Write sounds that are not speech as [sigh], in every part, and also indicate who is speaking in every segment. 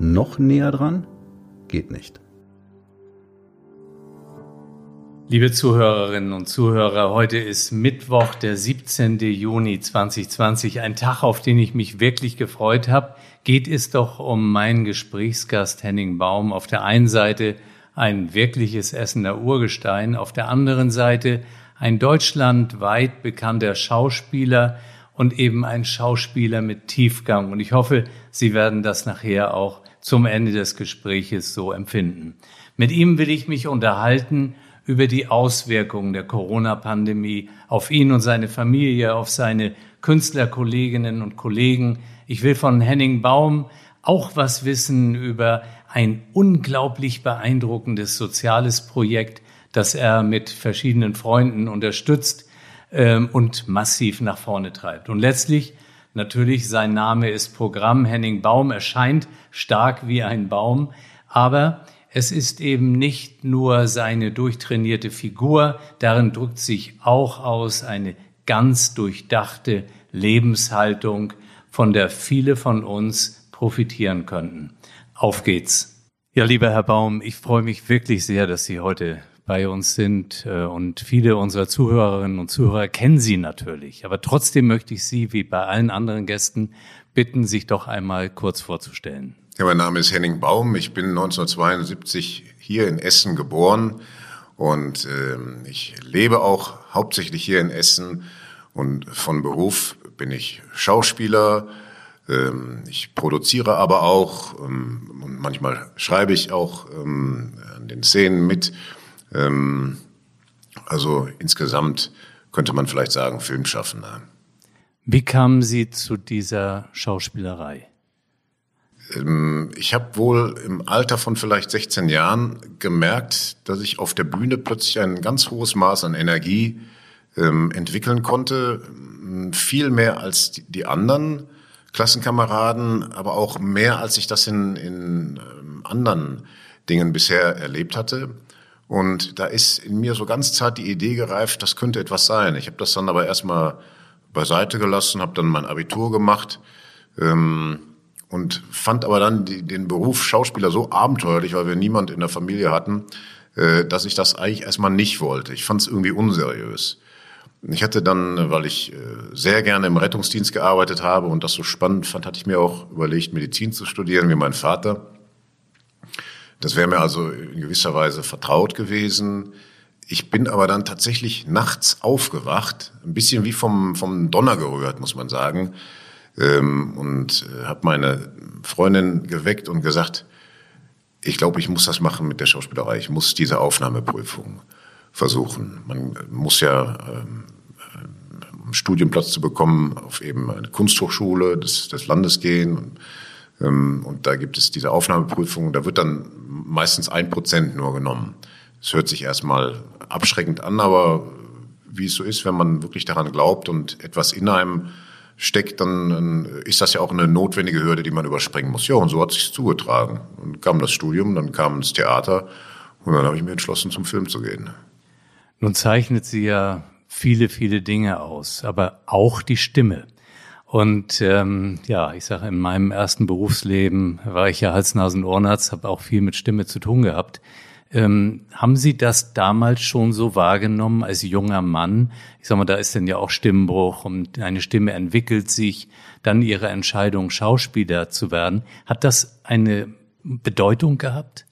Speaker 1: Noch näher dran? Geht nicht.
Speaker 2: Liebe Zuhörerinnen und Zuhörer, heute ist Mittwoch, der 17. Juni 2020, ein Tag, auf den ich mich wirklich gefreut habe. Geht es doch um meinen Gesprächsgast Henning Baum. Auf der einen Seite ein wirkliches Essener Urgestein, auf der anderen Seite ein deutschlandweit bekannter Schauspieler und eben ein Schauspieler mit Tiefgang. Und ich hoffe, Sie werden das nachher auch zum Ende des Gespräches so empfinden. Mit ihm will ich mich unterhalten über die Auswirkungen der Corona-Pandemie auf ihn und seine Familie, auf seine Künstlerkolleginnen und Kollegen. Ich will von Henning Baum auch was wissen über ein unglaublich beeindruckendes soziales Projekt, das er mit verschiedenen Freunden unterstützt ähm, und massiv nach vorne treibt. Und letztlich natürlich sein Name ist Programm. Henning Baum erscheint stark wie ein Baum, aber es ist eben nicht nur seine durchtrainierte Figur, darin drückt sich auch aus eine ganz durchdachte Lebenshaltung, von der viele von uns profitieren könnten. Auf geht's. Ja, lieber Herr Baum, ich freue mich wirklich sehr, dass Sie heute bei uns sind äh, und viele unserer Zuhörerinnen und Zuhörer kennen Sie natürlich. Aber trotzdem möchte ich Sie, wie bei allen anderen Gästen, bitten, sich doch einmal kurz vorzustellen.
Speaker 3: Ja, mein Name ist Henning Baum. Ich bin 1972 hier in Essen geboren und äh, ich lebe auch hauptsächlich hier in Essen und von Beruf bin ich Schauspieler. Ähm, ich produziere aber auch ähm, und manchmal schreibe ich auch ähm, an den Szenen mit. Ähm, also insgesamt könnte man vielleicht sagen Filmschaffender.
Speaker 2: Wie kamen Sie zu dieser Schauspielerei?
Speaker 3: Ähm, ich habe wohl im Alter von vielleicht 16 Jahren gemerkt, dass ich auf der Bühne plötzlich ein ganz hohes Maß an Energie ähm, entwickeln konnte, viel mehr als die, anderen Klassenkameraden, aber auch mehr als ich das in, in ähm, anderen Dingen bisher erlebt hatte. Und da ist in mir so ganz zart die Idee gereift, das könnte etwas sein. Ich habe das dann aber erstmal beiseite gelassen, habe dann mein Abitur gemacht. Ähm, und fand aber dann die, den Beruf Schauspieler so abenteuerlich, weil wir niemand in der Familie hatten, äh, dass ich das eigentlich erstmal nicht wollte. Ich fand es irgendwie unseriös. Ich hatte dann, weil ich äh, sehr gerne im Rettungsdienst gearbeitet habe und das so spannend fand, hatte ich mir auch überlegt, Medizin zu studieren, wie mein Vater. Das wäre mir also in gewisser Weise vertraut gewesen. Ich bin aber dann tatsächlich nachts aufgewacht, ein bisschen wie vom, vom Donner gerührt, muss man sagen, ähm, und äh, habe meine Freundin geweckt und gesagt, ich glaube, ich muss das machen mit der Schauspielerei. Ich muss diese Aufnahmeprüfung versuchen. Man muss ja, ähm, um Studienplatz zu bekommen, auf eben eine Kunsthochschule des, des Landes gehen. Und, und da gibt es diese Aufnahmeprüfung. Da wird dann meistens ein Prozent nur genommen. Es hört sich erstmal abschreckend an, aber wie es so ist, wenn man wirklich daran glaubt und etwas in einem steckt, dann, dann ist das ja auch eine notwendige Hürde, die man überspringen muss. Ja, und so hat sich zugetragen. Und kam das Studium, dann kam das Theater und dann habe ich mir entschlossen, zum Film zu gehen.
Speaker 2: Nun zeichnet sie ja viele, viele Dinge aus, aber auch die Stimme. Und ähm, ja, ich sage, in meinem ersten Berufsleben war ich ja Hals-Nasen-Ohrenarzt, habe auch viel mit Stimme zu tun gehabt. Ähm, haben Sie das damals schon so wahrgenommen als junger Mann? Ich sag mal, da ist dann ja auch Stimmbruch und eine Stimme entwickelt sich, dann Ihre Entscheidung, Schauspieler zu werden. Hat das eine Bedeutung gehabt?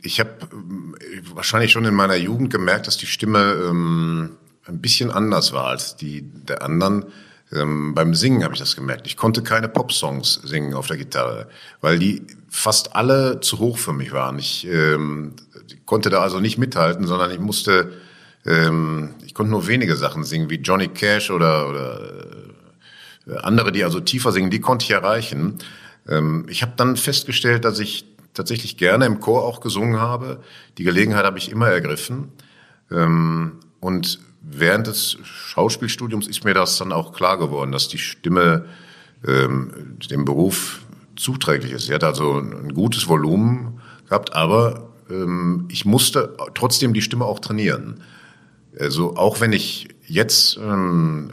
Speaker 3: Ich habe äh, wahrscheinlich schon in meiner Jugend gemerkt, dass die Stimme ähm, ein bisschen anders war als die der anderen. Ähm, beim Singen habe ich das gemerkt. Ich konnte keine Popsongs singen auf der Gitarre, weil die fast alle zu hoch für mich waren. Ich ähm, konnte da also nicht mithalten, sondern ich musste, ähm, ich konnte nur wenige Sachen singen, wie Johnny Cash oder, oder äh, andere, die also tiefer singen, die konnte ich erreichen. Ähm, ich habe dann festgestellt, dass ich tatsächlich gerne im Chor auch gesungen habe. Die Gelegenheit habe ich immer ergriffen. Ähm, und während des Schauspielstudiums ist mir das dann auch klar geworden, dass die Stimme ähm, dem Beruf zuträglich ist. Sie hat also ein gutes Volumen gehabt, aber ähm, ich musste trotzdem die Stimme auch trainieren. Also auch wenn ich jetzt ähm,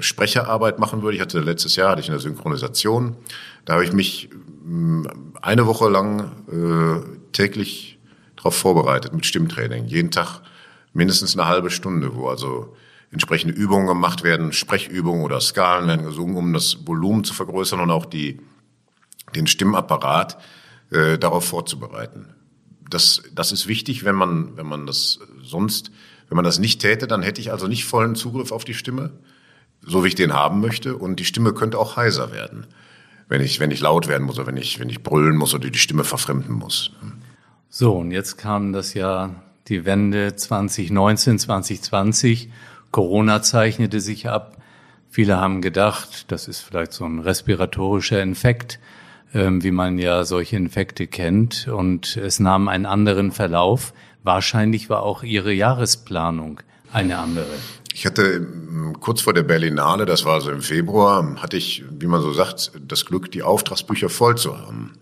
Speaker 3: Sprecherarbeit machen würde, ich hatte letztes Jahr hatte ich eine Synchronisation, da habe ich mich ähm, eine Woche lang äh, täglich darauf vorbereitet mit Stimmtraining. Jeden Tag mindestens eine halbe Stunde, wo also entsprechende Übungen gemacht werden, Sprechübungen oder Skalen werden gesungen, um das Volumen zu vergrößern und auch die, den Stimmapparat äh, darauf vorzubereiten. Das, das ist wichtig, wenn man, wenn man das sonst, wenn man das nicht täte, dann hätte ich also nicht vollen Zugriff auf die Stimme, so wie ich den haben möchte, und die Stimme könnte auch heiser werden, wenn ich, wenn ich laut werden muss oder wenn ich, wenn ich brüllen muss oder die Stimme verfremden muss.
Speaker 2: So, und jetzt kam das Jahr die Wende 2019, 2020. Corona zeichnete sich ab. Viele haben gedacht, das ist vielleicht so ein respiratorischer Infekt, ähm, wie man ja solche Infekte kennt. Und es nahm einen anderen Verlauf. Wahrscheinlich war auch Ihre Jahresplanung eine andere.
Speaker 3: Ich hatte ähm, kurz vor der Berlinale, das war so im Februar, hatte ich, wie man so sagt, das Glück, die Auftragsbücher voll zu haben.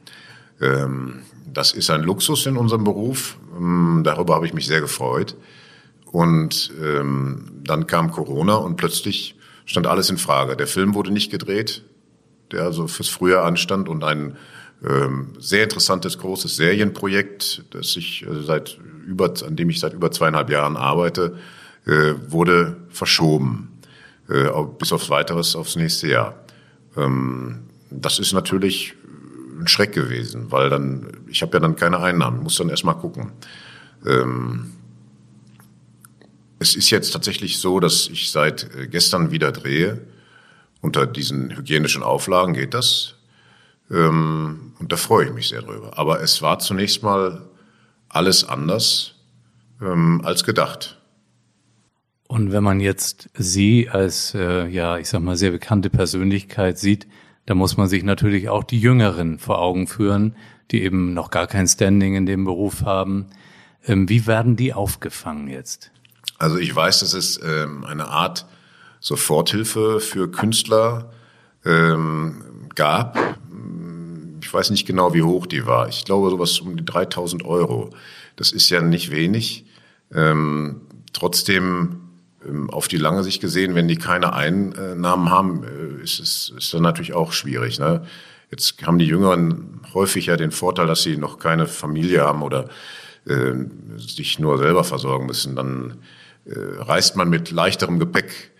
Speaker 3: Ähm, das ist ein Luxus in unserem Beruf. Darüber habe ich mich sehr gefreut. Und dann kam Corona und plötzlich stand alles in Frage. Der Film wurde nicht gedreht der also fürs Frühjahr anstand und ein ähm, sehr interessantes großes Serienprojekt, das ich äh, seit über, an dem ich seit über zweieinhalb Jahren arbeite, äh, wurde verschoben äh, bis aufs weiteres aufs nächste Jahr. Ähm, das ist natürlich ein Schreck gewesen, weil dann ich habe ja dann keine Einnahmen, muss dann erstmal gucken. Ähm, es ist jetzt tatsächlich so, dass ich seit äh, gestern wieder drehe unter diesen hygienischen Auflagen geht das. Ähm, und da freue ich mich sehr drüber. Aber es war zunächst mal alles anders ähm, als gedacht.
Speaker 2: Und wenn man jetzt Sie als, äh, ja, ich sag mal, sehr bekannte Persönlichkeit sieht, da muss man sich natürlich auch die Jüngeren vor Augen führen, die eben noch gar kein Standing in dem Beruf haben. Ähm, wie werden die aufgefangen jetzt?
Speaker 3: Also ich weiß, dass es ähm, eine Art Soforthilfe für Künstler ähm, gab. Ich weiß nicht genau, wie hoch die war. Ich glaube, sowas um die 3000 Euro. Das ist ja nicht wenig. Trotzdem, auf die lange Sicht gesehen, wenn die keine Einnahmen haben, äh, ist es ist dann natürlich auch schwierig. Ne? Jetzt haben die Jüngeren häufig ja den Vorteil, dass sie noch keine Familie haben oder äh, sich nur selber versorgen müssen. Dann äh, reist man mit leichterem Gepäck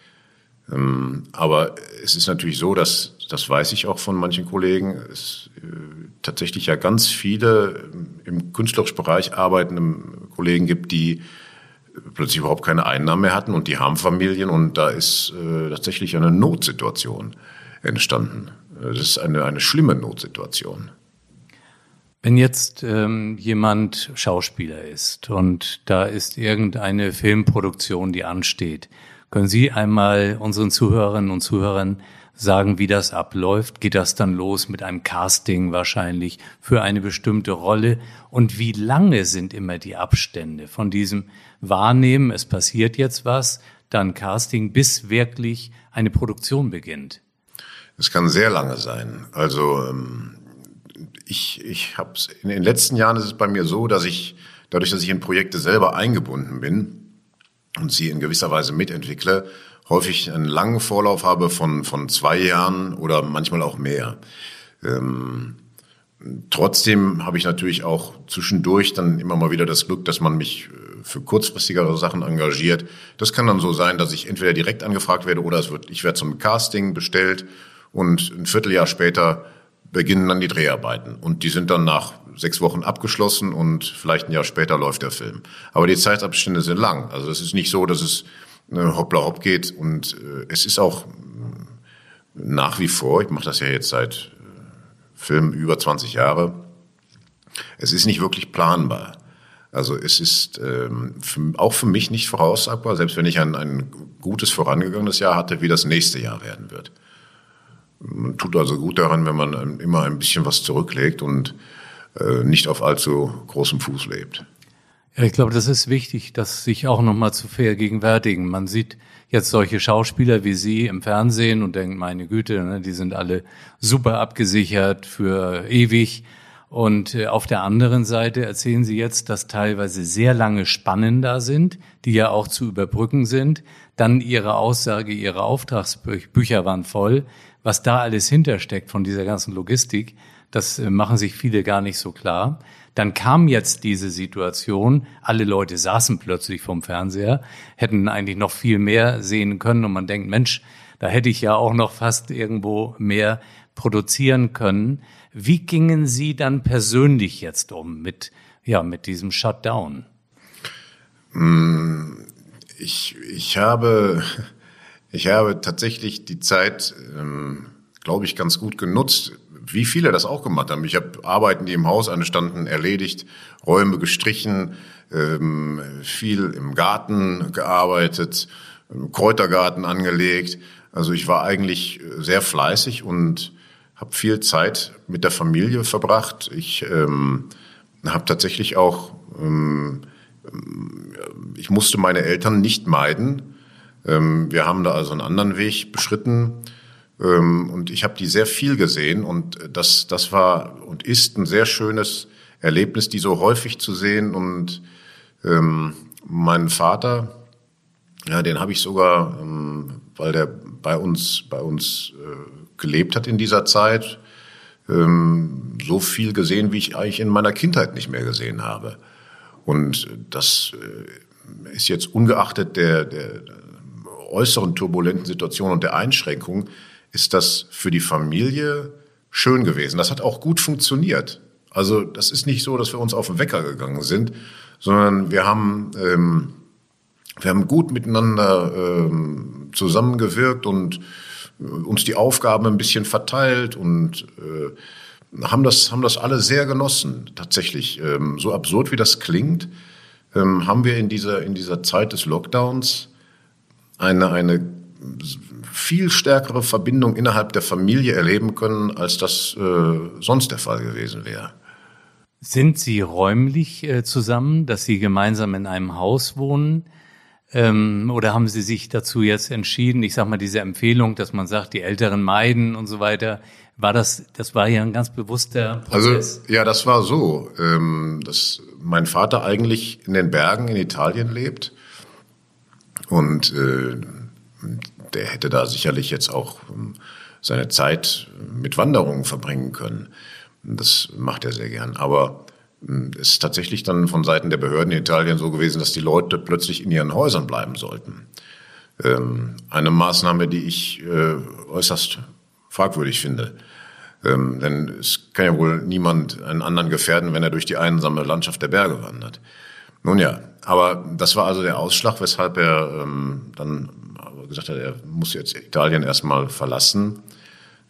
Speaker 3: ähm, aber es ist natürlich so, dass, das weiß ich auch von manchen Kollegen, es äh, tatsächlich ja ganz viele im künstlerischen Bereich arbeitenden Kollegen gibt, die plötzlich überhaupt keine Einnahmen mehr hatten und die haben Familien und da ist äh, tatsächlich eine Notsituation entstanden. Das ist eine, eine schlimme Notsituation.
Speaker 2: Wenn jetzt ähm, jemand Schauspieler ist und da ist irgendeine Filmproduktion, die ansteht, können Sie einmal unseren Zuhörerinnen und Zuhörern sagen, wie das abläuft? Geht das dann los mit einem Casting wahrscheinlich für eine bestimmte Rolle? Und wie lange sind immer die Abstände von diesem Wahrnehmen, es passiert jetzt was, dann Casting, bis wirklich eine Produktion beginnt?
Speaker 3: Es kann sehr lange sein. Also ähm, ich, ich habe in den letzten Jahren ist es bei mir so, dass ich dadurch, dass ich in Projekte selber eingebunden bin, und sie in gewisser Weise mitentwickle, häufig einen langen Vorlauf habe von, von zwei Jahren oder manchmal auch mehr. Ähm, trotzdem habe ich natürlich auch zwischendurch dann immer mal wieder das Glück, dass man mich äh, für kurzfristigere Sachen engagiert. Das kann dann so sein, dass ich entweder direkt angefragt werde oder es wird, ich werde zum Casting bestellt und ein Vierteljahr später beginnen dann die Dreharbeiten. Und die sind dann nach sechs Wochen abgeschlossen und vielleicht ein Jahr später läuft der Film. Aber die Zeitabstände sind lang. Also es ist nicht so, dass es äh, hoppla hopp geht. Und äh, es ist auch nach wie vor, ich mache das ja jetzt seit äh, Film über 20 Jahre, es ist nicht wirklich planbar. Also es ist ähm, für, auch für mich nicht voraussagbar, selbst wenn ich ein, ein gutes vorangegangenes Jahr hatte, wie das nächste Jahr werden wird. Man tut also gut daran, wenn man immer ein bisschen was zurücklegt und äh, nicht auf allzu großem Fuß lebt.
Speaker 2: Ja, ich glaube, das ist wichtig, das sich auch nochmal zu vergegenwärtigen. Man sieht jetzt solche Schauspieler wie Sie im Fernsehen und denkt, meine Güte, ne, die sind alle super abgesichert für ewig. Und äh, auf der anderen Seite erzählen Sie jetzt, dass teilweise sehr lange Spannen da sind, die ja auch zu überbrücken sind. Dann Ihre Aussage, Ihre Auftragsbücher waren voll. Was da alles hintersteckt von dieser ganzen Logistik, das äh, machen sich viele gar nicht so klar. Dann kam jetzt diese Situation, alle Leute saßen plötzlich vom Fernseher, hätten eigentlich noch viel mehr sehen können und man denkt, Mensch, da hätte ich ja auch noch fast irgendwo mehr produzieren können. Wie gingen Sie dann persönlich jetzt um mit, ja, mit diesem Shutdown?
Speaker 3: Mm, ich, ich habe, ich habe tatsächlich die Zeit, ähm, glaube ich, ganz gut genutzt, wie viele das auch gemacht haben. Ich habe Arbeiten, die im Haus anstanden, erledigt, Räume gestrichen, ähm, viel im Garten gearbeitet, Kräutergarten angelegt. Also ich war eigentlich sehr fleißig und habe viel Zeit mit der Familie verbracht. Ich ähm, habe tatsächlich auch, ähm, ich musste meine Eltern nicht meiden. Ähm, wir haben da also einen anderen Weg beschritten. Ähm, und ich habe die sehr viel gesehen und das, das war und ist ein sehr schönes Erlebnis, die so häufig zu sehen. Und ähm, meinen Vater, ja, den habe ich sogar, ähm, weil der bei uns, bei uns äh, gelebt hat in dieser Zeit, ähm, so viel gesehen, wie ich eigentlich in meiner Kindheit nicht mehr gesehen habe. Und das äh, ist jetzt ungeachtet der, der äußeren turbulenten Situation und der Einschränkung, ist das für die Familie schön gewesen. Das hat auch gut funktioniert. Also das ist nicht so, dass wir uns auf den Wecker gegangen sind, sondern wir haben, ähm, wir haben gut miteinander ähm, zusammengewirkt und äh, uns die Aufgaben ein bisschen verteilt und äh, haben das haben das alle sehr genossen tatsächlich ähm, so absurd wie das klingt ähm, haben wir in dieser in dieser Zeit des Lockdowns eine eine viel stärkere Verbindung innerhalb der Familie erleben können als das äh, sonst der Fall gewesen wäre
Speaker 2: sind Sie räumlich äh, zusammen, dass Sie gemeinsam in einem Haus wohnen? Ähm, oder haben Sie sich dazu jetzt entschieden, ich sage mal, diese Empfehlung, dass man sagt, die Älteren meiden und so weiter, war das, das war ja ein ganz bewusster
Speaker 3: Prozess? Also, ja, das war so, ähm, dass mein Vater eigentlich in den Bergen in Italien lebt und äh, der hätte da sicherlich jetzt auch ähm, seine Zeit mit Wanderungen verbringen können. Das macht er sehr gern. Aber es ist tatsächlich dann von Seiten der Behörden in Italien so gewesen, dass die Leute plötzlich in ihren Häusern bleiben sollten. Ähm, eine Maßnahme, die ich äh, äußerst fragwürdig finde. Ähm, denn es kann ja wohl niemand einen anderen gefährden, wenn er durch die einsame Landschaft der Berge wandert. Nun ja, aber das war also der Ausschlag, weshalb er ähm, dann gesagt hat, er muss jetzt Italien erstmal verlassen.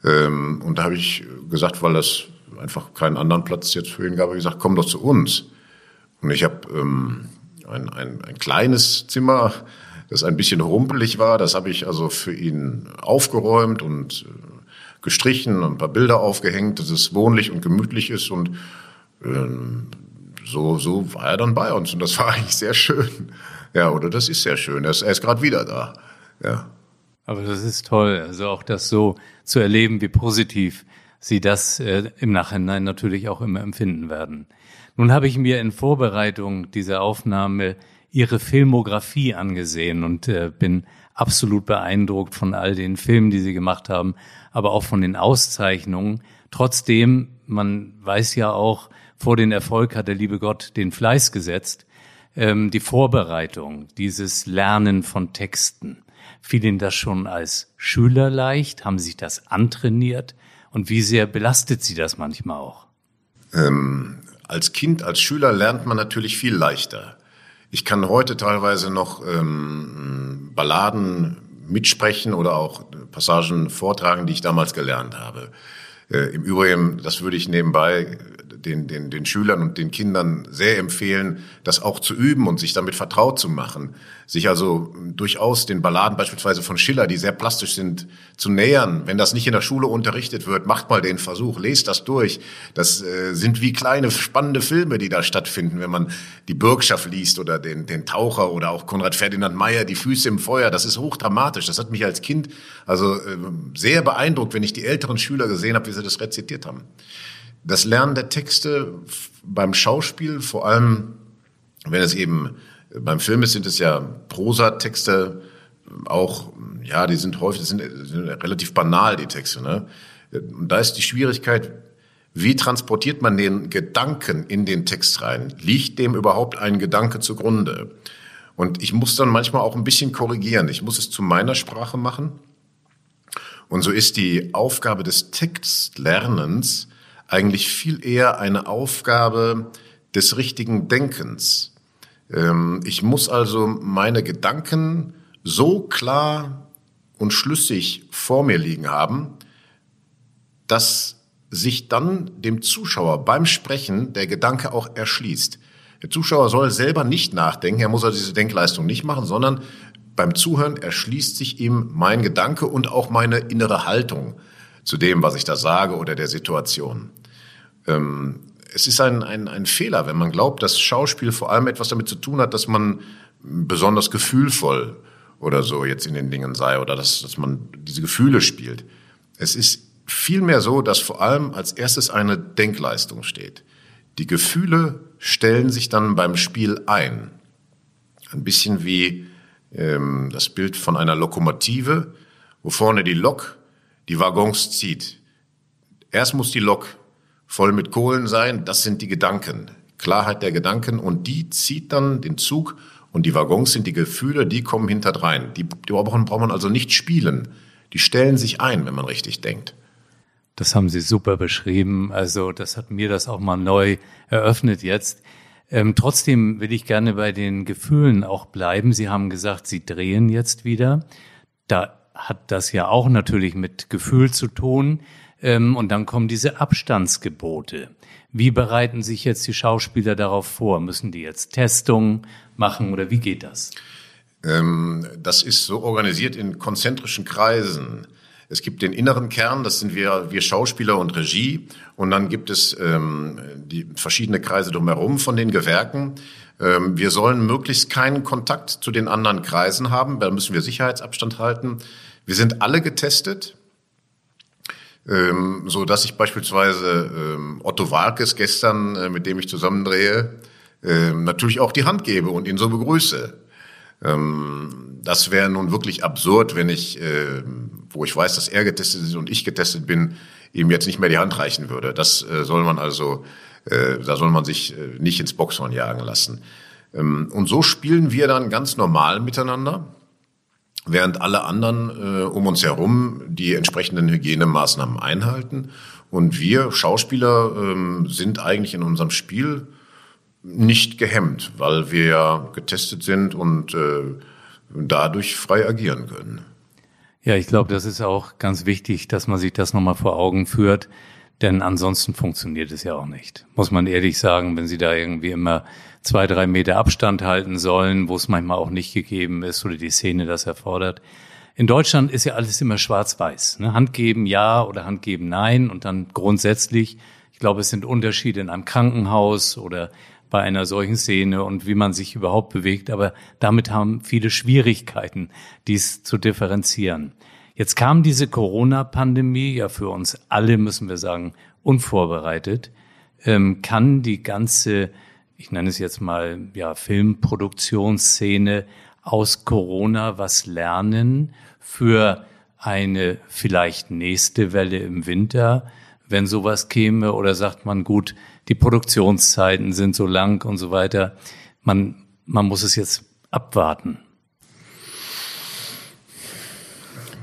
Speaker 3: und da habe ich gesagt, weil das einfach keinen anderen Platz jetzt für ihn gab, ich gesagt, komm doch zu uns. Und ich habe ähm, ein, ein, ein kleines Zimmer, das ein bisschen rumpelig war, das habe ich also für ihn aufgeräumt und äh, gestrichen und ein paar Bilder aufgehängt, dass es wohnlich und gemütlich ist und ähm, so, so war er dann bei uns und das war [laughs] eigentlich sehr schön. Ja, oder das ist sehr schön. Er ist, er ist gerade wieder da. Ja.
Speaker 2: Aber das ist toll, also auch das so zu erleben, wie positiv Sie das äh, im Nachhinein natürlich auch immer empfinden werden. Nun habe ich mir in Vorbereitung dieser Aufnahme Ihre Filmografie angesehen und äh, bin absolut beeindruckt von all den Filmen, die Sie gemacht haben, aber auch von den Auszeichnungen. Trotzdem, man weiß ja auch, vor den Erfolg hat der liebe Gott den Fleiß gesetzt. Ähm, die Vorbereitung, dieses Lernen von Texten, fiel Ihnen das schon als Schüler leicht? Haben Sie sich das antrainiert? Und wie sehr belastet Sie das manchmal auch?
Speaker 3: Ähm, als Kind, als Schüler lernt man natürlich viel leichter. Ich kann heute teilweise noch ähm, Balladen mitsprechen oder auch Passagen vortragen, die ich damals gelernt habe. Äh, Im Übrigen, das würde ich nebenbei den, den, den Schülern und den Kindern sehr empfehlen, das auch zu üben und sich damit vertraut zu machen. Sich also durchaus den Balladen beispielsweise von Schiller, die sehr plastisch sind, zu nähern. Wenn das nicht in der Schule unterrichtet wird, macht mal den Versuch, lest das durch. Das äh, sind wie kleine spannende Filme, die da stattfinden, wenn man die Bürgschaft liest oder den, den Taucher oder auch Konrad Ferdinand Meyer, die Füße im Feuer. Das ist hochdramatisch. Das hat mich als Kind also äh, sehr beeindruckt, wenn ich die älteren Schüler gesehen habe, wie sie das rezitiert haben. Das Lernen der Texte beim Schauspiel, vor allem wenn es eben beim Film ist, sind es ja Prosatexte, auch, ja, die sind häufig, sind, sind relativ banal, die Texte. Ne? Und da ist die Schwierigkeit, wie transportiert man den Gedanken in den Text rein? Liegt dem überhaupt ein Gedanke zugrunde? Und ich muss dann manchmal auch ein bisschen korrigieren. Ich muss es zu meiner Sprache machen. Und so ist die Aufgabe des Textlernens eigentlich viel eher eine Aufgabe des richtigen Denkens. Ähm, ich muss also meine Gedanken so klar und schlüssig vor mir liegen haben, dass sich dann dem Zuschauer beim Sprechen der Gedanke auch erschließt. Der Zuschauer soll selber nicht nachdenken, er muss also diese Denkleistung nicht machen, sondern beim Zuhören erschließt sich ihm mein Gedanke und auch meine innere Haltung zu dem, was ich da sage oder der Situation. Ähm, es ist ein, ein, ein Fehler, wenn man glaubt, dass Schauspiel vor allem etwas damit zu tun hat, dass man besonders gefühlvoll oder so jetzt in den Dingen sei oder dass, dass man diese Gefühle spielt. Es ist vielmehr so, dass vor allem als erstes eine Denkleistung steht. Die Gefühle stellen sich dann beim Spiel ein. Ein bisschen wie ähm, das Bild von einer Lokomotive, wo vorne die Lok die Waggons zieht. Erst muss die Lok voll mit Kohlen sein, das sind die Gedanken. Klarheit der Gedanken und die zieht dann den Zug und die Waggons sind die Gefühle, die kommen hinterdrein. Die, die braucht man also nicht spielen. Die stellen sich ein, wenn man richtig denkt.
Speaker 2: Das haben Sie super beschrieben. Also das hat mir das auch mal neu eröffnet jetzt. Ähm, trotzdem will ich gerne bei den Gefühlen auch bleiben. Sie haben gesagt, Sie drehen jetzt wieder. Da hat das ja auch natürlich mit Gefühl zu tun. Ähm, und dann kommen diese Abstandsgebote. Wie bereiten sich jetzt die Schauspieler darauf vor? Müssen die jetzt Testungen machen oder wie geht das?
Speaker 3: Ähm, das ist so organisiert in konzentrischen Kreisen. Es gibt den inneren Kern, das sind wir, wir Schauspieler und Regie. Und dann gibt es ähm, die verschiedene Kreise drumherum von den Gewerken. Ähm, wir sollen möglichst keinen Kontakt zu den anderen Kreisen haben. Da müssen wir Sicherheitsabstand halten. Wir sind alle getestet ähm, so dass ich beispielsweise ähm, Otto Walkes gestern, äh, mit dem ich zusammendrehe, natürlich auch die Hand gebe und ihn so begrüße. Das wäre nun wirklich absurd, wenn ich, wo ich weiß, dass er getestet ist und ich getestet bin, ihm jetzt nicht mehr die Hand reichen würde. Das äh, soll man also, äh, da soll man sich äh, nicht ins Boxhorn jagen lassen. Ähm, und so spielen wir dann ganz normal miteinander während alle anderen äh, um uns herum die entsprechenden Hygienemaßnahmen einhalten. Und wir Schauspieler ähm, sind eigentlich in unserem Spiel nicht gehemmt, weil wir ja getestet sind und dadurch frei agieren können.
Speaker 2: Ja, ich glaube, das ist auch ganz wichtig, dass man sich das nochmal vor Augen führt, denn ansonsten funktioniert es ja auch nicht. Muss man ehrlich sagen, wenn Sie da irgendwie immer zwei, drei Meter Abstand halten sollen, wo es manchmal auch nicht gegeben ist oder die Szene das erfordert. In Deutschland ist ja alles immer schwarz-weiß. Ne? Hand geben ja oder Hand geben nein und dann grundsätzlich, ich glaube, es sind Unterschiede in einem Krankenhaus oder bei einer solchen Szene und wie man sich überhaupt bewegt, aber damit haben viele Schwierigkeiten, dies zu differenzieren. Jetzt kam diese Corona-Pandemie ja für uns alle, müssen wir sagen, unvorbereitet. Ähm, kann die ganze ich nenne es jetzt mal, ja, Filmproduktionsszene aus Corona was lernen für eine vielleicht nächste Welle im Winter, wenn sowas käme? Oder sagt man, gut, die Produktionszeiten sind so lang und so weiter. Man, man muss es jetzt abwarten.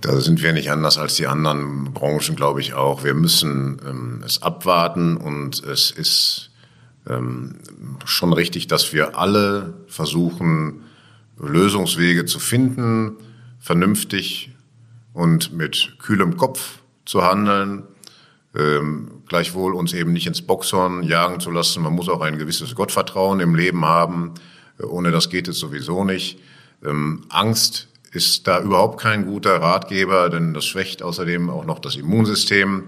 Speaker 3: Da sind wir nicht anders als die anderen Branchen, glaube ich auch. Wir müssen ähm, es abwarten und es ist ähm, schon richtig, dass wir alle versuchen, Lösungswege zu finden, vernünftig und mit kühlem Kopf zu handeln. Ähm, gleichwohl uns eben nicht ins Boxhorn jagen zu lassen. Man muss auch ein gewisses Gottvertrauen im Leben haben. Ohne das geht es sowieso nicht. Ähm, Angst ist da überhaupt kein guter Ratgeber, denn das schwächt außerdem auch noch das Immunsystem.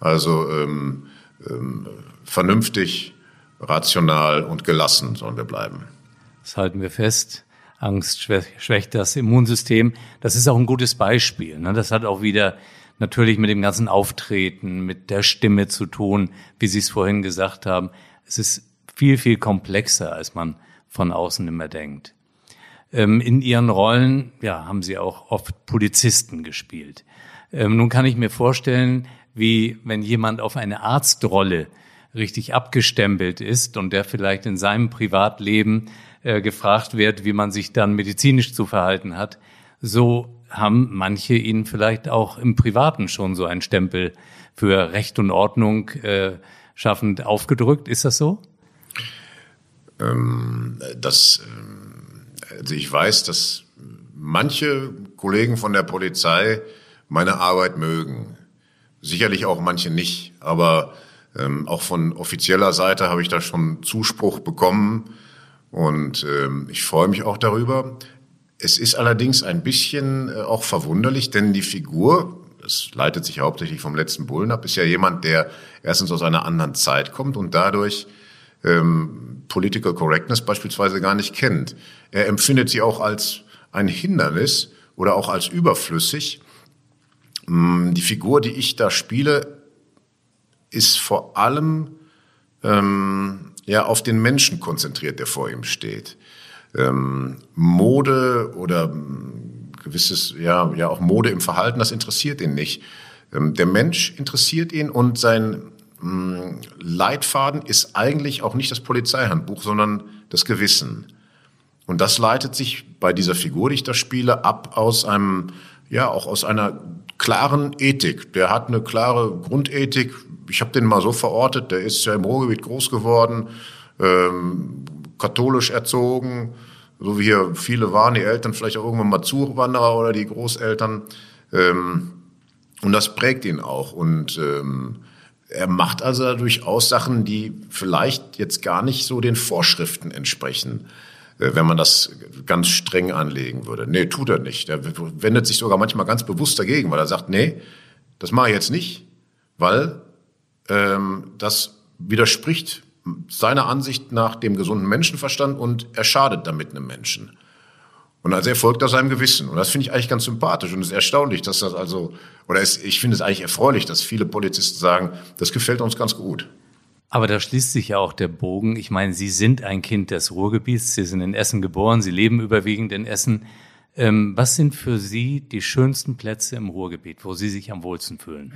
Speaker 3: Also ähm, ähm, vernünftig, rational und gelassen sollen wir bleiben.
Speaker 2: Das halten wir fest. Angst schwächt das Immunsystem. Das ist auch ein gutes Beispiel. Ne? Das hat auch wieder natürlich mit dem ganzen Auftreten, mit der Stimme zu tun, wie Sie es vorhin gesagt haben. Es ist viel, viel komplexer, als man von außen immer denkt. Ähm, in Ihren Rollen ja, haben Sie auch oft Polizisten gespielt. Ähm, nun kann ich mir vorstellen, wie wenn jemand auf eine Arztrolle richtig abgestempelt ist und der vielleicht in seinem Privatleben äh, gefragt wird, wie man sich dann medizinisch zu verhalten hat, so haben manche ihnen vielleicht auch im Privaten schon so einen Stempel für Recht und Ordnung äh, schaffend aufgedrückt. Ist das so?
Speaker 3: Ähm, das, äh, also ich weiß, dass manche Kollegen von der Polizei meine Arbeit mögen. Sicherlich auch manche nicht, aber ähm, auch von offizieller Seite habe ich da schon Zuspruch bekommen und ähm, ich freue mich auch darüber. Es ist allerdings ein bisschen äh, auch verwunderlich, denn die Figur, das leitet sich hauptsächlich vom letzten Bullen ab, ist ja jemand, der erstens aus einer anderen Zeit kommt und dadurch ähm, Political Correctness beispielsweise gar nicht kennt. Er empfindet sie auch als ein Hindernis oder auch als überflüssig. Mm, die Figur, die ich da spiele, ist vor allem ähm, ja auf den Menschen konzentriert, der vor ihm steht ähm, Mode oder ähm, gewisses, ja, ja auch Mode im Verhalten, das interessiert ihn nicht. Ähm, der Mensch interessiert ihn und sein Leitfaden ist eigentlich auch nicht das Polizeihandbuch, sondern das Gewissen. Und das leitet sich bei dieser Figur, die ich da spiele, ab aus einem, ja, auch aus einer klaren Ethik. Der hat eine klare Grundethik. Ich habe den mal so verortet, der ist ja im Ruhrgebiet groß geworden, ähm, katholisch erzogen, so wie hier viele waren, die Eltern vielleicht auch irgendwann mal Zuwanderer oder die Großeltern. Ähm, und das prägt ihn auch. Und ähm, er macht also durchaus Sachen, die vielleicht jetzt gar nicht so den Vorschriften entsprechen, äh, wenn man das ganz streng anlegen würde. Nee, tut er nicht. Er wendet sich sogar manchmal ganz bewusst dagegen, weil er sagt, nee, das mache ich jetzt nicht, weil ähm, das widerspricht seiner Ansicht nach dem gesunden Menschenverstand und er schadet damit einem Menschen. Und also er folgt da seinem Gewissen. Und das finde ich eigentlich ganz sympathisch. Und es ist erstaunlich, dass das also, oder es, ich finde es eigentlich erfreulich, dass viele Polizisten sagen, das gefällt uns ganz gut.
Speaker 2: Aber da schließt sich ja auch der Bogen. Ich meine, Sie sind ein Kind des Ruhrgebiets. Sie sind in Essen geboren. Sie leben überwiegend in Essen. Ähm, was sind für Sie die schönsten Plätze im Ruhrgebiet, wo Sie sich am wohlsten fühlen?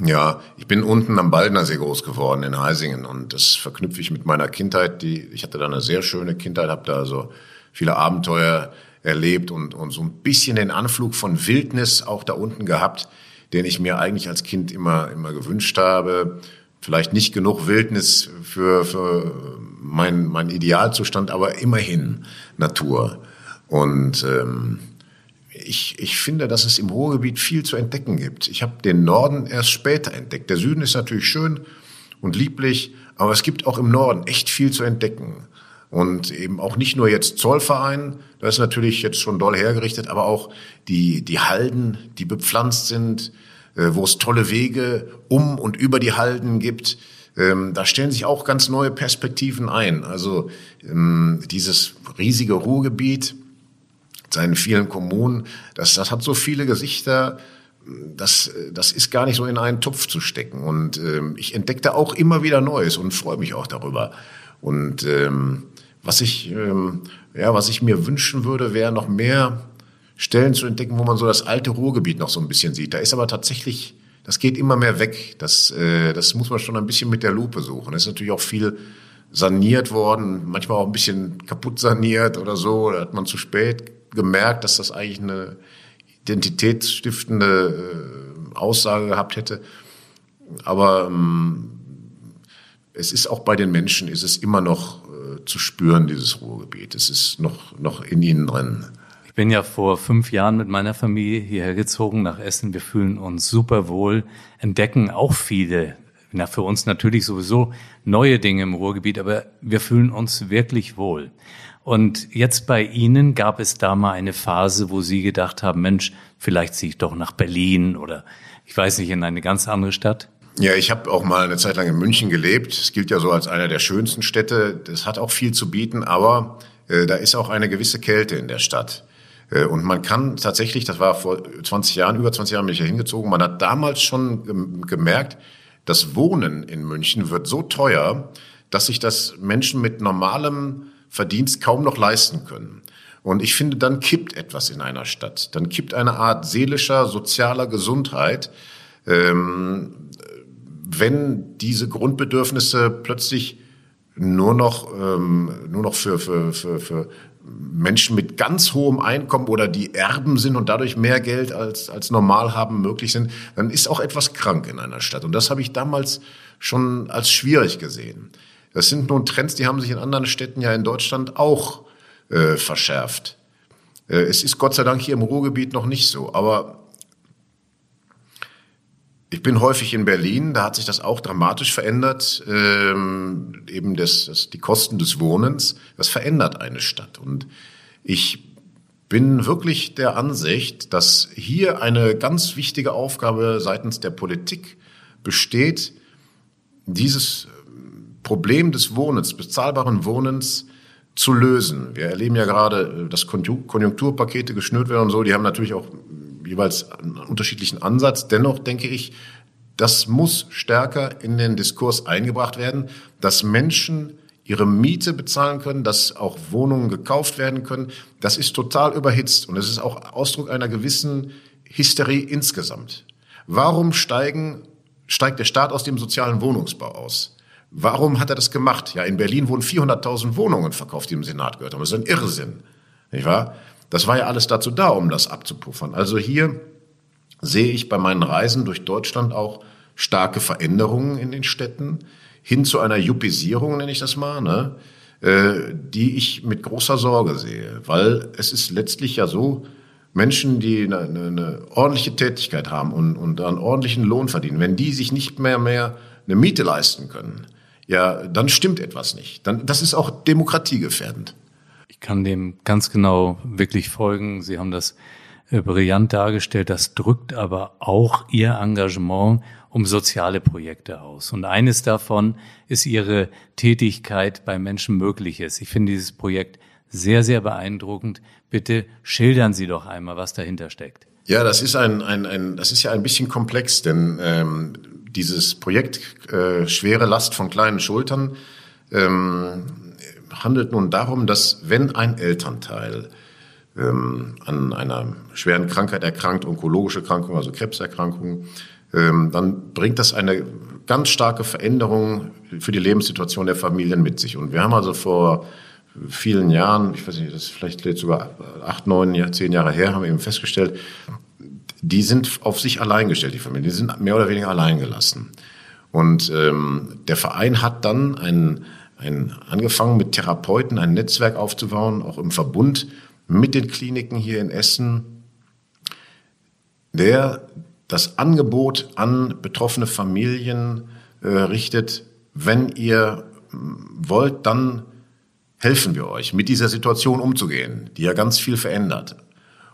Speaker 3: Ja, ich bin unten am Baldnersee groß geworden in Heisingen und das verknüpfe ich mit meiner Kindheit. Die ich hatte da eine sehr schöne Kindheit, habe da also viele Abenteuer erlebt und, und so ein bisschen den Anflug von Wildnis auch da unten gehabt, den ich mir eigentlich als Kind immer immer gewünscht habe. Vielleicht nicht genug Wildnis für, für mein, mein Idealzustand, aber immerhin Natur. Und ähm, ich, ich finde, dass es im Ruhrgebiet viel zu entdecken gibt. Ich habe den Norden erst später entdeckt. Der Süden ist natürlich schön und lieblich, aber es gibt auch im Norden echt viel zu entdecken. Und eben auch nicht nur jetzt Zollverein, da ist natürlich jetzt schon doll hergerichtet, aber auch die, die Halden, die bepflanzt sind, äh, wo es tolle Wege um und über die Halden gibt. Ähm, da stellen sich auch ganz neue Perspektiven ein. Also ähm, dieses riesige Ruhrgebiet, seinen vielen Kommunen, das, das hat so viele Gesichter, das, das ist gar nicht so in einen Topf zu stecken. Und ähm, ich entdecke auch immer wieder Neues und freue mich auch darüber. Und ähm, was ich, ähm, ja, was ich mir wünschen würde, wäre noch mehr Stellen zu entdecken, wo man so das alte Ruhrgebiet noch so ein bisschen sieht. Da ist aber tatsächlich, das geht immer mehr weg. Das, äh, das muss man schon ein bisschen mit der Lupe suchen. Es ist natürlich auch viel saniert worden, manchmal auch ein bisschen kaputt saniert oder so. Da hat man zu spät gemerkt, dass das eigentlich eine identitätsstiftende äh, Aussage gehabt hätte. Aber ähm, es ist auch bei den Menschen, ist es immer noch zu spüren, dieses Ruhrgebiet. Es ist noch, noch in ihnen drin.
Speaker 2: Ich bin ja vor fünf Jahren mit meiner Familie hierher gezogen nach Essen. Wir fühlen uns super wohl, entdecken auch viele, na, für uns natürlich sowieso neue Dinge im Ruhrgebiet, aber wir fühlen uns wirklich wohl. Und jetzt bei Ihnen gab es da mal eine Phase, wo Sie gedacht haben, Mensch, vielleicht ziehe ich doch nach Berlin oder ich weiß nicht, in eine ganz andere Stadt?
Speaker 3: Ja, ich habe auch mal eine Zeit lang in München gelebt. Es gilt ja so als einer der schönsten Städte. Das hat auch viel zu bieten, aber äh, da ist auch eine gewisse Kälte in der Stadt. Äh, und man kann tatsächlich, das war vor 20 Jahren, über 20 Jahren bin ich ja hingezogen, man hat damals schon gemerkt, das Wohnen in München wird so teuer, dass sich das Menschen mit normalem Verdienst kaum noch leisten können. Und ich finde, dann kippt etwas in einer Stadt. Dann kippt eine Art seelischer, sozialer Gesundheit, ähm, wenn diese Grundbedürfnisse plötzlich nur noch, ähm, nur noch für, für, für, für Menschen mit ganz hohem Einkommen oder die Erben sind und dadurch mehr Geld als, als normal haben möglich sind, dann ist auch etwas krank in einer Stadt. Und das habe ich damals schon als schwierig gesehen. Das sind nun Trends, die haben sich in anderen Städten ja in Deutschland auch äh, verschärft. Äh, es ist Gott sei Dank hier im Ruhrgebiet noch nicht so, aber ich bin häufig in Berlin, da hat sich das auch dramatisch verändert. Ähm, eben das, das, die Kosten des Wohnens, das verändert eine Stadt. Und ich bin wirklich der Ansicht, dass hier eine ganz wichtige Aufgabe seitens der Politik besteht, dieses Problem des Wohnens, bezahlbaren Wohnens zu lösen. Wir erleben ja gerade, dass Konjunkturpakete geschnürt werden und so, die haben natürlich auch jeweils einen unterschiedlichen Ansatz. Dennoch denke ich, das muss stärker in den Diskurs eingebracht werden, dass Menschen ihre Miete bezahlen können, dass auch Wohnungen gekauft werden können. Das ist total überhitzt und es ist auch Ausdruck einer gewissen Hysterie insgesamt. Warum steigen, steigt der Staat aus dem sozialen Wohnungsbau aus? Warum hat er das gemacht? Ja, in Berlin wurden 400.000 Wohnungen verkauft, die im Senat gehört haben. Das ist ein Irrsinn. Nicht wahr? Das war ja alles dazu da, um das abzupuffern. Also hier sehe ich bei meinen Reisen durch Deutschland auch starke Veränderungen in den Städten hin zu einer Juppisierung, nenne ich das mal, ne? äh, die ich mit großer Sorge sehe. Weil es ist letztlich ja so, Menschen, die eine, eine, eine ordentliche Tätigkeit haben und, und einen ordentlichen Lohn verdienen, wenn die sich nicht mehr mehr eine Miete leisten können, ja, dann stimmt etwas nicht. Dann, das ist auch demokratiegefährdend
Speaker 2: kann dem ganz genau wirklich folgen. Sie haben das äh, brillant dargestellt. Das drückt aber auch Ihr Engagement um soziale Projekte aus. Und eines davon ist Ihre Tätigkeit bei Menschen Mögliches. Ich finde dieses Projekt sehr, sehr beeindruckend. Bitte schildern Sie doch einmal, was dahinter steckt.
Speaker 3: Ja, das ist ein, ein, ein das ist ja ein bisschen komplex, denn ähm, dieses Projekt äh, schwere Last von kleinen Schultern ähm, handelt nun darum, dass wenn ein Elternteil ähm, an einer schweren Krankheit erkrankt, onkologische Erkrankung, also Krebserkrankung, ähm, dann bringt das eine ganz starke Veränderung für die Lebenssituation der Familien mit sich. Und wir haben also vor vielen Jahren, ich weiß nicht, das ist vielleicht sogar acht, neun, zehn Jahre her, haben wir eben festgestellt, die sind auf sich allein gestellt, die Familien, die sind mehr oder weniger allein gelassen. Und ähm, der Verein hat dann einen ein, angefangen mit Therapeuten ein Netzwerk aufzubauen, auch im Verbund mit den Kliniken hier in Essen, der das Angebot an betroffene Familien äh, richtet, wenn ihr wollt, dann helfen wir euch, mit dieser Situation umzugehen, die ja ganz viel verändert.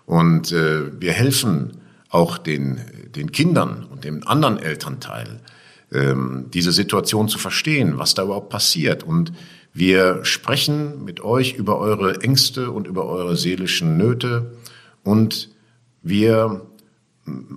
Speaker 3: Und äh, wir helfen auch den, den Kindern und dem anderen Elternteil, ähm, diese Situation zu verstehen, was da überhaupt passiert. Und wir sprechen mit euch über eure Ängste und über eure seelischen Nöte und wir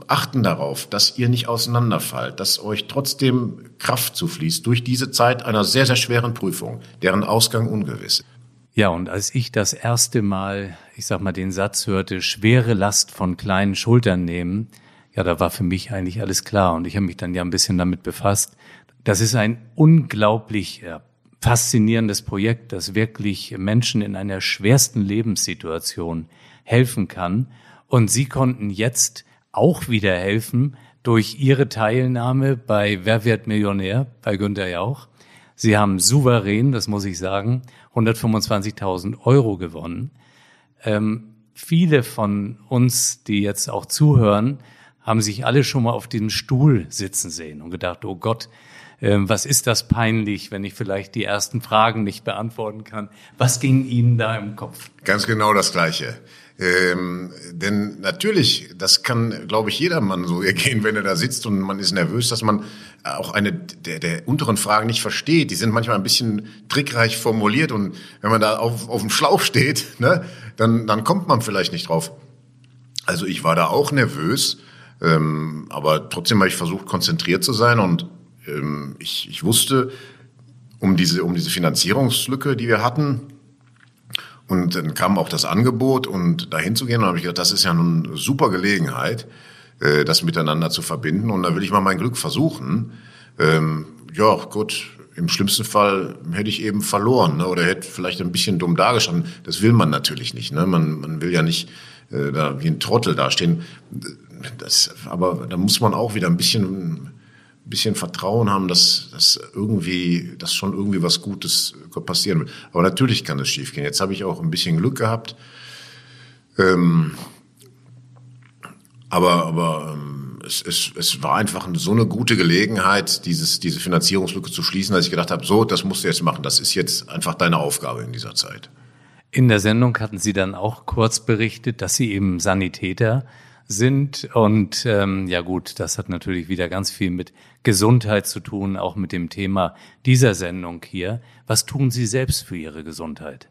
Speaker 3: achten darauf, dass ihr nicht auseinanderfallt, dass euch trotzdem Kraft zufließt durch diese Zeit einer sehr, sehr schweren Prüfung, deren Ausgang ungewiss ist.
Speaker 2: Ja, und als ich das erste Mal, ich sag mal, den Satz hörte, schwere Last von kleinen Schultern nehmen, ja, da war für mich eigentlich alles klar und ich habe mich dann ja ein bisschen damit befasst. Das ist ein unglaublich ja, faszinierendes Projekt, das wirklich Menschen in einer schwersten Lebenssituation helfen kann. Und Sie konnten jetzt auch wieder helfen durch Ihre Teilnahme bei Wer wird Millionär bei Günter Jauch. Sie haben souverän, das muss ich sagen, 125.000 Euro gewonnen. Ähm, viele von uns, die jetzt auch zuhören, haben sich alle schon mal auf diesem Stuhl sitzen sehen und gedacht, oh Gott, ähm, was ist das peinlich, wenn ich vielleicht die ersten Fragen nicht beantworten kann? Was ging Ihnen da im Kopf?
Speaker 3: Ganz genau das Gleiche. Ähm, denn natürlich, das kann, glaube ich, jedermann so [laughs] ergehen, wenn er da sitzt und man ist nervös, dass man auch eine der, der unteren Fragen nicht versteht. Die sind manchmal ein bisschen trickreich formuliert und wenn man da auf, auf dem Schlauch steht, ne, dann, dann kommt man vielleicht nicht drauf. Also ich war da auch nervös, ähm, aber trotzdem habe ich versucht, konzentriert zu sein und ähm, ich, ich wusste um diese, um diese Finanzierungslücke, die wir hatten, und dann kam auch das Angebot und dahin zu gehen und habe ich gedacht, das ist ja nun eine super Gelegenheit, äh, das miteinander zu verbinden und da will ich mal mein Glück versuchen. Ähm, ja, gut, im schlimmsten Fall hätte ich eben verloren ne, oder hätte vielleicht ein bisschen dumm dargestanden. Das will man natürlich nicht. Ne? Man, man will ja nicht äh, da wie ein Trottel dastehen. Das, aber da muss man auch wieder ein bisschen bisschen Vertrauen haben, dass, dass irgendwie, dass schon irgendwie was Gutes passieren wird. Aber natürlich kann es schiefgehen. Jetzt habe ich auch ein bisschen Glück gehabt. Ähm, aber aber ähm, es, es, es war einfach so eine gute Gelegenheit, dieses, diese Finanzierungslücke zu schließen, dass ich gedacht habe, so, das musst du jetzt machen. Das ist jetzt einfach deine Aufgabe in dieser Zeit.
Speaker 2: In der Sendung hatten Sie dann auch kurz berichtet, dass Sie eben Sanitäter sind. Und ähm, ja gut, das hat natürlich wieder ganz viel mit Gesundheit zu tun, auch mit dem Thema dieser Sendung hier. Was tun Sie selbst für Ihre Gesundheit?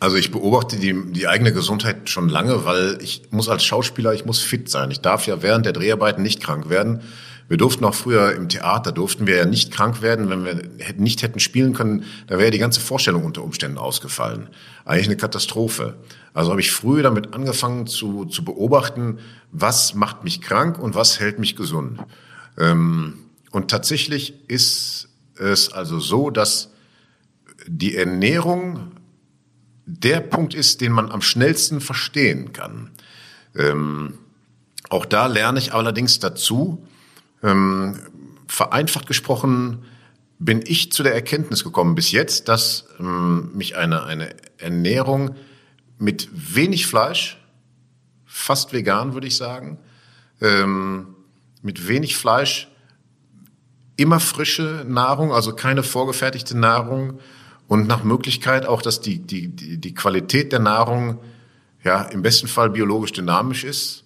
Speaker 3: Also ich beobachte die, die eigene Gesundheit schon lange, weil ich muss als Schauspieler, ich muss fit sein. Ich darf ja während der Dreharbeiten nicht krank werden. Wir durften auch früher im Theater, durften wir ja nicht krank werden. Wenn wir nicht hätten spielen können, da wäre die ganze Vorstellung unter Umständen ausgefallen. Eigentlich eine Katastrophe. Also habe ich früh damit angefangen zu, zu beobachten, was macht mich krank und was hält mich gesund. Ähm, und tatsächlich ist es also so, dass die Ernährung der Punkt ist, den man am schnellsten verstehen kann. Ähm, auch da lerne ich allerdings dazu, ähm, vereinfacht gesprochen bin ich zu der Erkenntnis gekommen bis jetzt, dass ähm, mich eine, eine Ernährung mit wenig Fleisch, fast vegan würde ich sagen, ähm, mit wenig Fleisch, immer frische Nahrung, also keine vorgefertigte Nahrung und nach Möglichkeit auch, dass die, die, die, Qualität der Nahrung ja im besten Fall biologisch dynamisch ist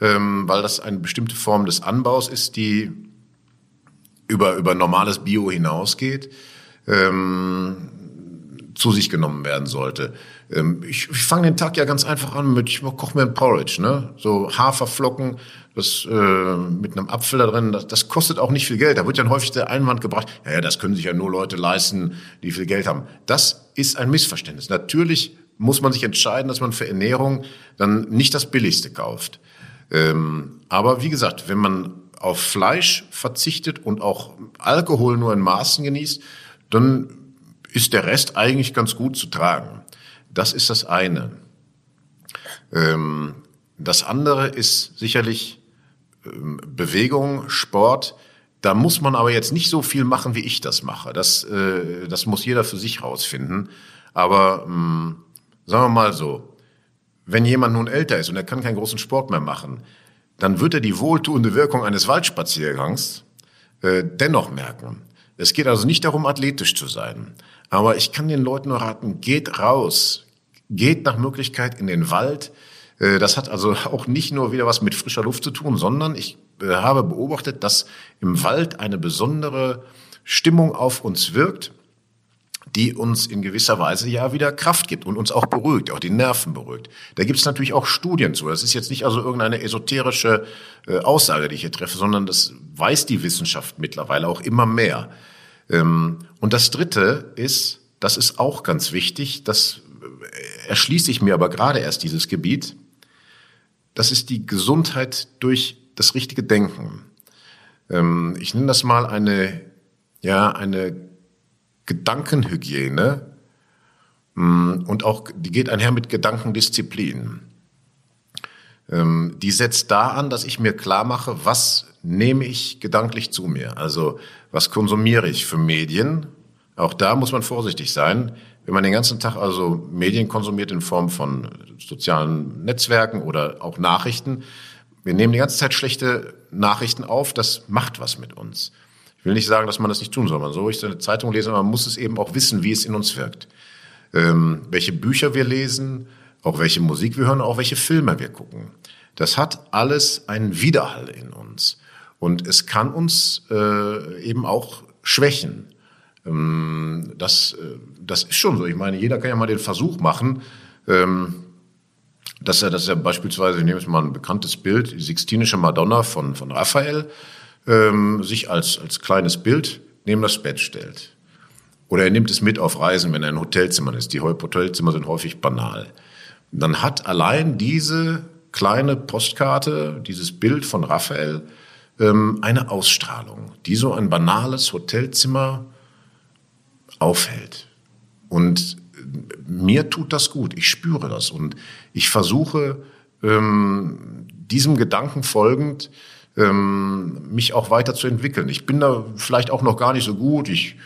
Speaker 3: ähm, weil das eine bestimmte Form des Anbaus ist, die über, über normales Bio hinausgeht, ähm, zu sich genommen werden sollte. Ähm, ich, ich fange den Tag ja ganz einfach an mit, ich koche mir ein Porridge, ne? So Haferflocken, das äh, mit einem Apfel da drin, das, das kostet auch nicht viel Geld. Da wird dann häufig der Einwand gebracht, ja, ja, das können sich ja nur Leute leisten, die viel Geld haben. Das ist ein Missverständnis. Natürlich muss man sich entscheiden, dass man für Ernährung dann nicht das Billigste kauft. Ähm, aber wie gesagt, wenn man auf Fleisch verzichtet und auch Alkohol nur in Maßen genießt, dann ist der Rest eigentlich ganz gut zu tragen. Das ist das eine. Ähm, das andere ist sicherlich ähm, Bewegung, Sport. Da muss man aber jetzt nicht so viel machen, wie ich das mache. Das, äh, das muss jeder für sich rausfinden. Aber ähm, sagen wir mal so, wenn jemand nun älter ist und er kann keinen großen Sport mehr machen, dann wird er die wohltuende Wirkung eines Waldspaziergangs äh, dennoch merken. Es geht also nicht darum, athletisch zu sein. Aber ich kann den Leuten nur raten, geht raus, geht nach Möglichkeit in den Wald. Äh, das hat also [laughs] auch nicht nur wieder was mit frischer Luft zu tun, sondern ich äh, habe beobachtet, dass im Wald eine besondere Stimmung auf uns wirkt die uns in gewisser Weise ja wieder Kraft gibt und uns auch beruhigt, auch die Nerven beruhigt. Da gibt es natürlich auch Studien zu. Das ist jetzt nicht also irgendeine esoterische äh, Aussage, die ich hier treffe, sondern das weiß die Wissenschaft mittlerweile auch immer mehr. Ähm, und das Dritte ist, das ist auch ganz wichtig, das äh, erschließe ich mir aber gerade erst dieses Gebiet, das ist die Gesundheit durch das richtige Denken. Ähm, ich nenne das mal eine, ja, eine Gedankenhygiene mm, und auch, die geht einher mit Gedankendisziplin. Ähm, die setzt da an, dass ich mir klar mache, was nehme ich gedanklich zu mir? Also, was konsumiere ich für Medien? Auch da muss man vorsichtig sein. Wenn man den ganzen Tag also Medien konsumiert in Form von sozialen Netzwerken oder auch Nachrichten, wir nehmen die ganze Zeit schlechte Nachrichten auf, das macht was mit uns. Ich will nicht sagen, dass man das nicht tun soll. Man soll ruhig seine Zeitung lesen, aber man muss es eben auch wissen, wie es in uns wirkt. Ähm, welche Bücher wir lesen, auch welche Musik wir hören, auch welche Filme wir gucken. Das hat alles einen Widerhall in uns. Und es kann uns äh, eben auch schwächen. Ähm, das, äh, das ist schon so. Ich meine, jeder kann ja mal den Versuch machen, ähm, dass er, dass er beispielsweise, ich nehme jetzt mal ein bekanntes Bild, die Sixtinische Madonna von, von Raphael, ähm, sich als, als kleines Bild neben das Bett stellt. Oder er nimmt es mit auf Reisen, wenn er in Hotelzimmern ist. Die Hotelzimmer sind häufig banal. Dann hat allein diese kleine Postkarte, dieses Bild von Raphael, ähm, eine Ausstrahlung, die so ein banales Hotelzimmer aufhält. Und mir tut das gut. Ich spüre das und ich versuche ähm, diesem Gedanken folgend ähm, mich auch weiterzuentwickeln. Ich bin da vielleicht auch noch gar nicht so gut. Ich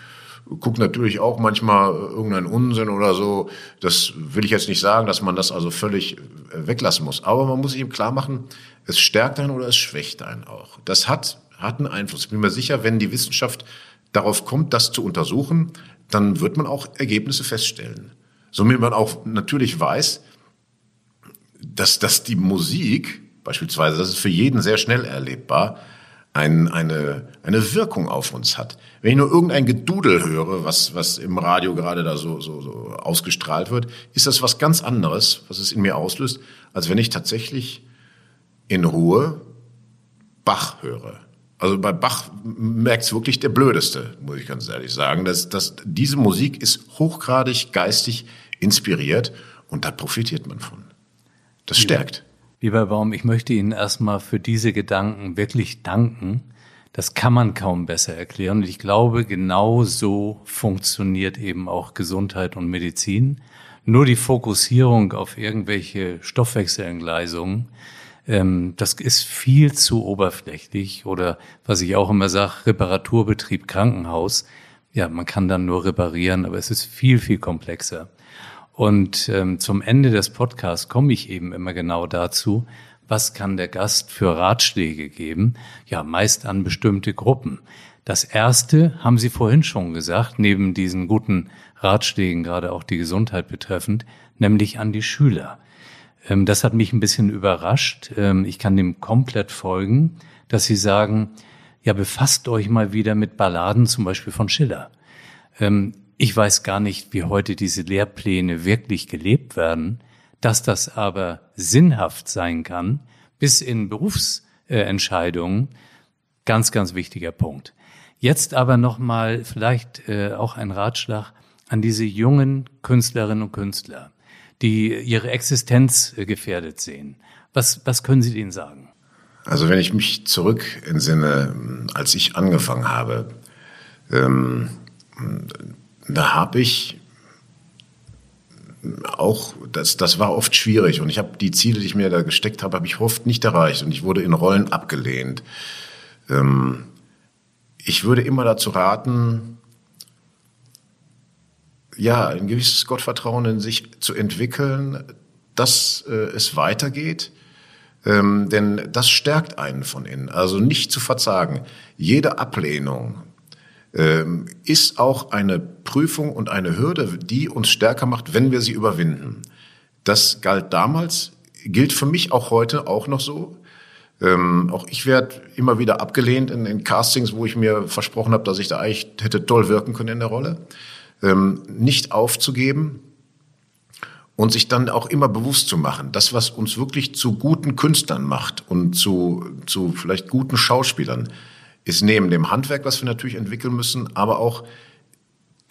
Speaker 3: gucke natürlich auch manchmal irgendeinen Unsinn oder so. Das will ich jetzt nicht sagen, dass man das also völlig äh, weglassen muss. Aber man muss sich eben klar machen, es stärkt einen oder es schwächt einen auch. Das hat, hat einen Einfluss. Ich bin mir sicher, wenn die Wissenschaft darauf kommt, das zu untersuchen, dann wird man auch Ergebnisse feststellen. Somit man auch natürlich weiß, dass, dass die Musik beispielsweise, das ist für jeden sehr schnell erlebbar, ein, eine, eine Wirkung auf uns hat. Wenn ich nur irgendein Gedudel höre, was, was im Radio gerade da so, so, so ausgestrahlt wird, ist das was ganz anderes, was es in mir auslöst, als wenn ich tatsächlich in Ruhe Bach höre. Also bei Bach merkt es wirklich der Blödeste, muss ich ganz ehrlich sagen. Dass, dass diese Musik ist hochgradig geistig inspiriert und da profitiert man von. Das stärkt.
Speaker 2: Lieber Baum, ich möchte Ihnen erstmal für diese Gedanken wirklich danken. Das kann man kaum besser erklären. Und ich glaube, genau so funktioniert eben auch Gesundheit und Medizin. Nur die Fokussierung auf irgendwelche Stoffwechselentgleisungen, ähm, das ist viel zu oberflächlich oder was ich auch immer sage, Reparaturbetrieb Krankenhaus. Ja, man kann dann nur reparieren, aber es ist viel, viel komplexer. Und ähm, zum Ende des Podcasts komme ich eben immer genau dazu, was kann der Gast für Ratschläge geben? Ja, meist an bestimmte Gruppen. Das erste haben Sie vorhin schon gesagt, neben diesen guten Ratschlägen, gerade auch die Gesundheit betreffend, nämlich an die Schüler. Ähm, das hat mich ein bisschen überrascht. Ähm, ich kann dem komplett folgen, dass Sie sagen, ja, befasst euch mal wieder mit Balladen, zum Beispiel von Schiller. Ich weiß gar nicht, wie heute diese Lehrpläne wirklich gelebt werden, dass das aber sinnhaft sein kann, bis in Berufsentscheidungen, ganz, ganz wichtiger Punkt. Jetzt aber nochmal vielleicht äh, auch ein Ratschlag an diese jungen Künstlerinnen und Künstler die ihre Existenz äh, gefährdet sehen. Was, was können Sie denen sagen?
Speaker 3: Also wenn ich mich zurück entsinne, als ich angefangen habe, ähm, da habe ich auch, das, das war oft schwierig und ich habe die Ziele, die ich mir da gesteckt habe, habe ich oft nicht erreicht und ich wurde in Rollen abgelehnt. Ähm, ich würde immer dazu raten, ja, ein gewisses Gottvertrauen in sich zu entwickeln, dass äh, es weitergeht. Ähm, denn das stärkt einen von innen. Also nicht zu verzagen. Jede Ablehnung ähm, ist auch eine Prüfung und eine Hürde, die uns stärker macht, wenn wir sie überwinden. Das galt damals, gilt für mich auch heute auch noch so. Ähm, auch ich werde immer wieder abgelehnt in, in Castings, wo ich mir versprochen habe, dass ich da eigentlich hätte toll wirken können in der Rolle ähm, nicht aufzugeben und sich dann auch immer bewusst zu machen, das, was uns wirklich zu guten Künstlern macht und zu, zu vielleicht guten Schauspielern, ist neben dem Handwerk, was wir natürlich entwickeln müssen, aber auch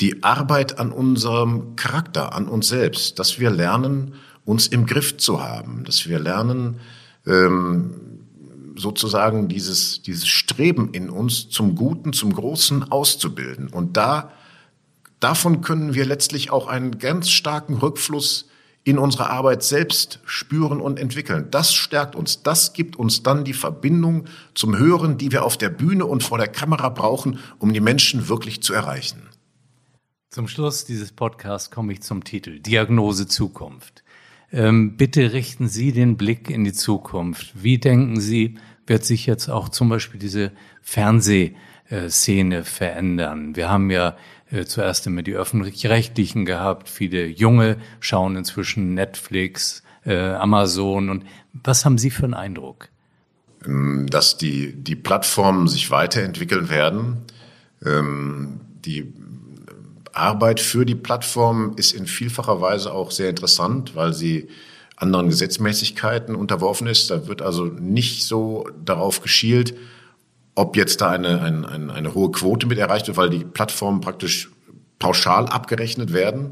Speaker 3: die Arbeit an unserem Charakter, an uns selbst, dass wir lernen, uns im Griff zu haben, dass wir lernen, ähm, sozusagen dieses, dieses Streben in uns zum Guten, zum Großen auszubilden. Und da Davon können wir letztlich auch einen ganz starken Rückfluss in unsere Arbeit selbst spüren und entwickeln. Das stärkt uns. Das gibt uns dann die Verbindung zum Hören, die wir auf der Bühne und vor der Kamera brauchen, um die Menschen wirklich zu erreichen.
Speaker 2: Zum Schluss dieses Podcasts komme ich zum Titel Diagnose Zukunft. Ähm, bitte richten Sie den Blick in die Zukunft. Wie denken Sie, wird sich jetzt auch zum Beispiel diese Fernsehszene verändern? Wir haben ja äh, zuerst immer die öffentlich-rechtlichen gehabt. Viele Junge schauen inzwischen Netflix, äh, Amazon. Und was haben Sie für einen Eindruck?
Speaker 3: Ähm, dass die, die Plattformen sich weiterentwickeln werden. Ähm, die Arbeit für die Plattform ist in vielfacher Weise auch sehr interessant, weil sie anderen Gesetzmäßigkeiten unterworfen ist. Da wird also nicht so darauf geschielt, ob jetzt da eine, eine, eine, eine hohe Quote mit erreicht wird, weil die Plattformen praktisch pauschal abgerechnet werden.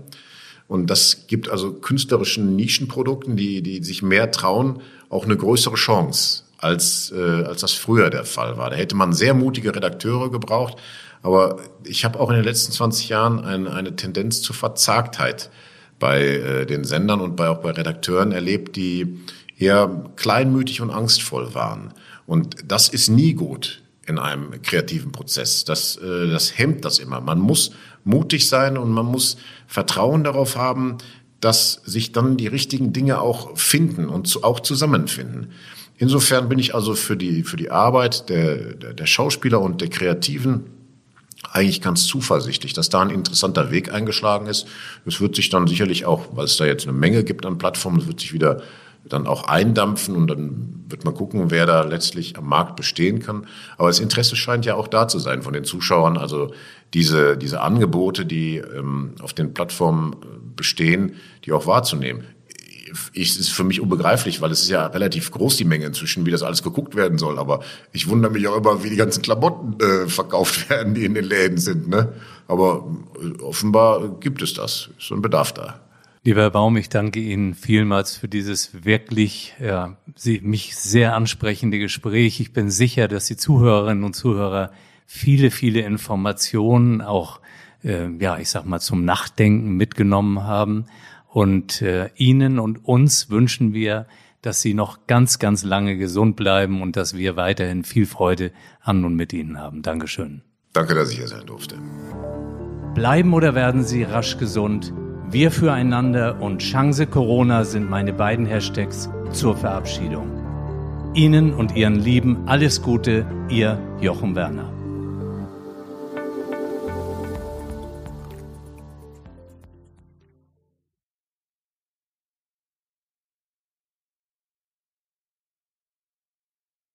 Speaker 3: Und das gibt also künstlerischen Nischenprodukten, die, die sich mehr trauen, auch eine größere Chance, als, äh, als das früher der Fall war. Da hätte man sehr mutige Redakteure gebraucht, aber ich habe auch in den letzten 20 Jahren eine, eine Tendenz zur Verzagtheit bei äh, den Sendern und bei, auch bei Redakteuren erlebt, die eher kleinmütig und angstvoll waren. Und das ist nie gut in einem kreativen Prozess. Das, äh, das hemmt das immer. Man muss mutig sein und man muss Vertrauen darauf haben, dass sich dann die richtigen Dinge auch finden und zu, auch zusammenfinden. Insofern bin ich also für die, für die Arbeit der, der, der Schauspieler und der Kreativen eigentlich ganz zuversichtlich, dass da ein interessanter Weg eingeschlagen ist. Es wird sich dann sicherlich auch, weil es da jetzt eine Menge gibt an Plattformen, es wird sich wieder dann auch eindampfen und dann wird man gucken, wer da letztlich am Markt bestehen kann. Aber das Interesse scheint ja auch da zu sein von den Zuschauern. Also diese, diese Angebote, die ähm, auf den Plattformen äh, bestehen, die auch wahrzunehmen ich, ist für mich unbegreiflich, weil es ist ja relativ groß, die Menge inzwischen, wie das alles geguckt werden soll. Aber ich wundere mich auch immer, wie die ganzen Klamotten äh, verkauft [laughs] werden, die in den Läden sind. Ne? Aber äh, offenbar gibt es das. Ist so ein Bedarf da.
Speaker 2: Lieber Herr Baum, ich danke Ihnen vielmals für dieses wirklich ja, Sie, mich sehr ansprechende Gespräch. Ich bin sicher, dass die Zuhörerinnen und Zuhörer viele, viele Informationen auch, äh, ja, ich sag mal, zum Nachdenken mitgenommen haben. Und äh, Ihnen und uns wünschen wir, dass Sie noch ganz, ganz lange gesund bleiben und dass wir weiterhin viel Freude an und mit Ihnen haben. Dankeschön.
Speaker 3: Danke, dass ich hier sein durfte.
Speaker 2: Bleiben oder werden Sie rasch gesund? Wir füreinander und Chance Corona sind meine beiden Hashtags zur Verabschiedung. Ihnen und Ihren Lieben alles Gute, Ihr Jochen Werner.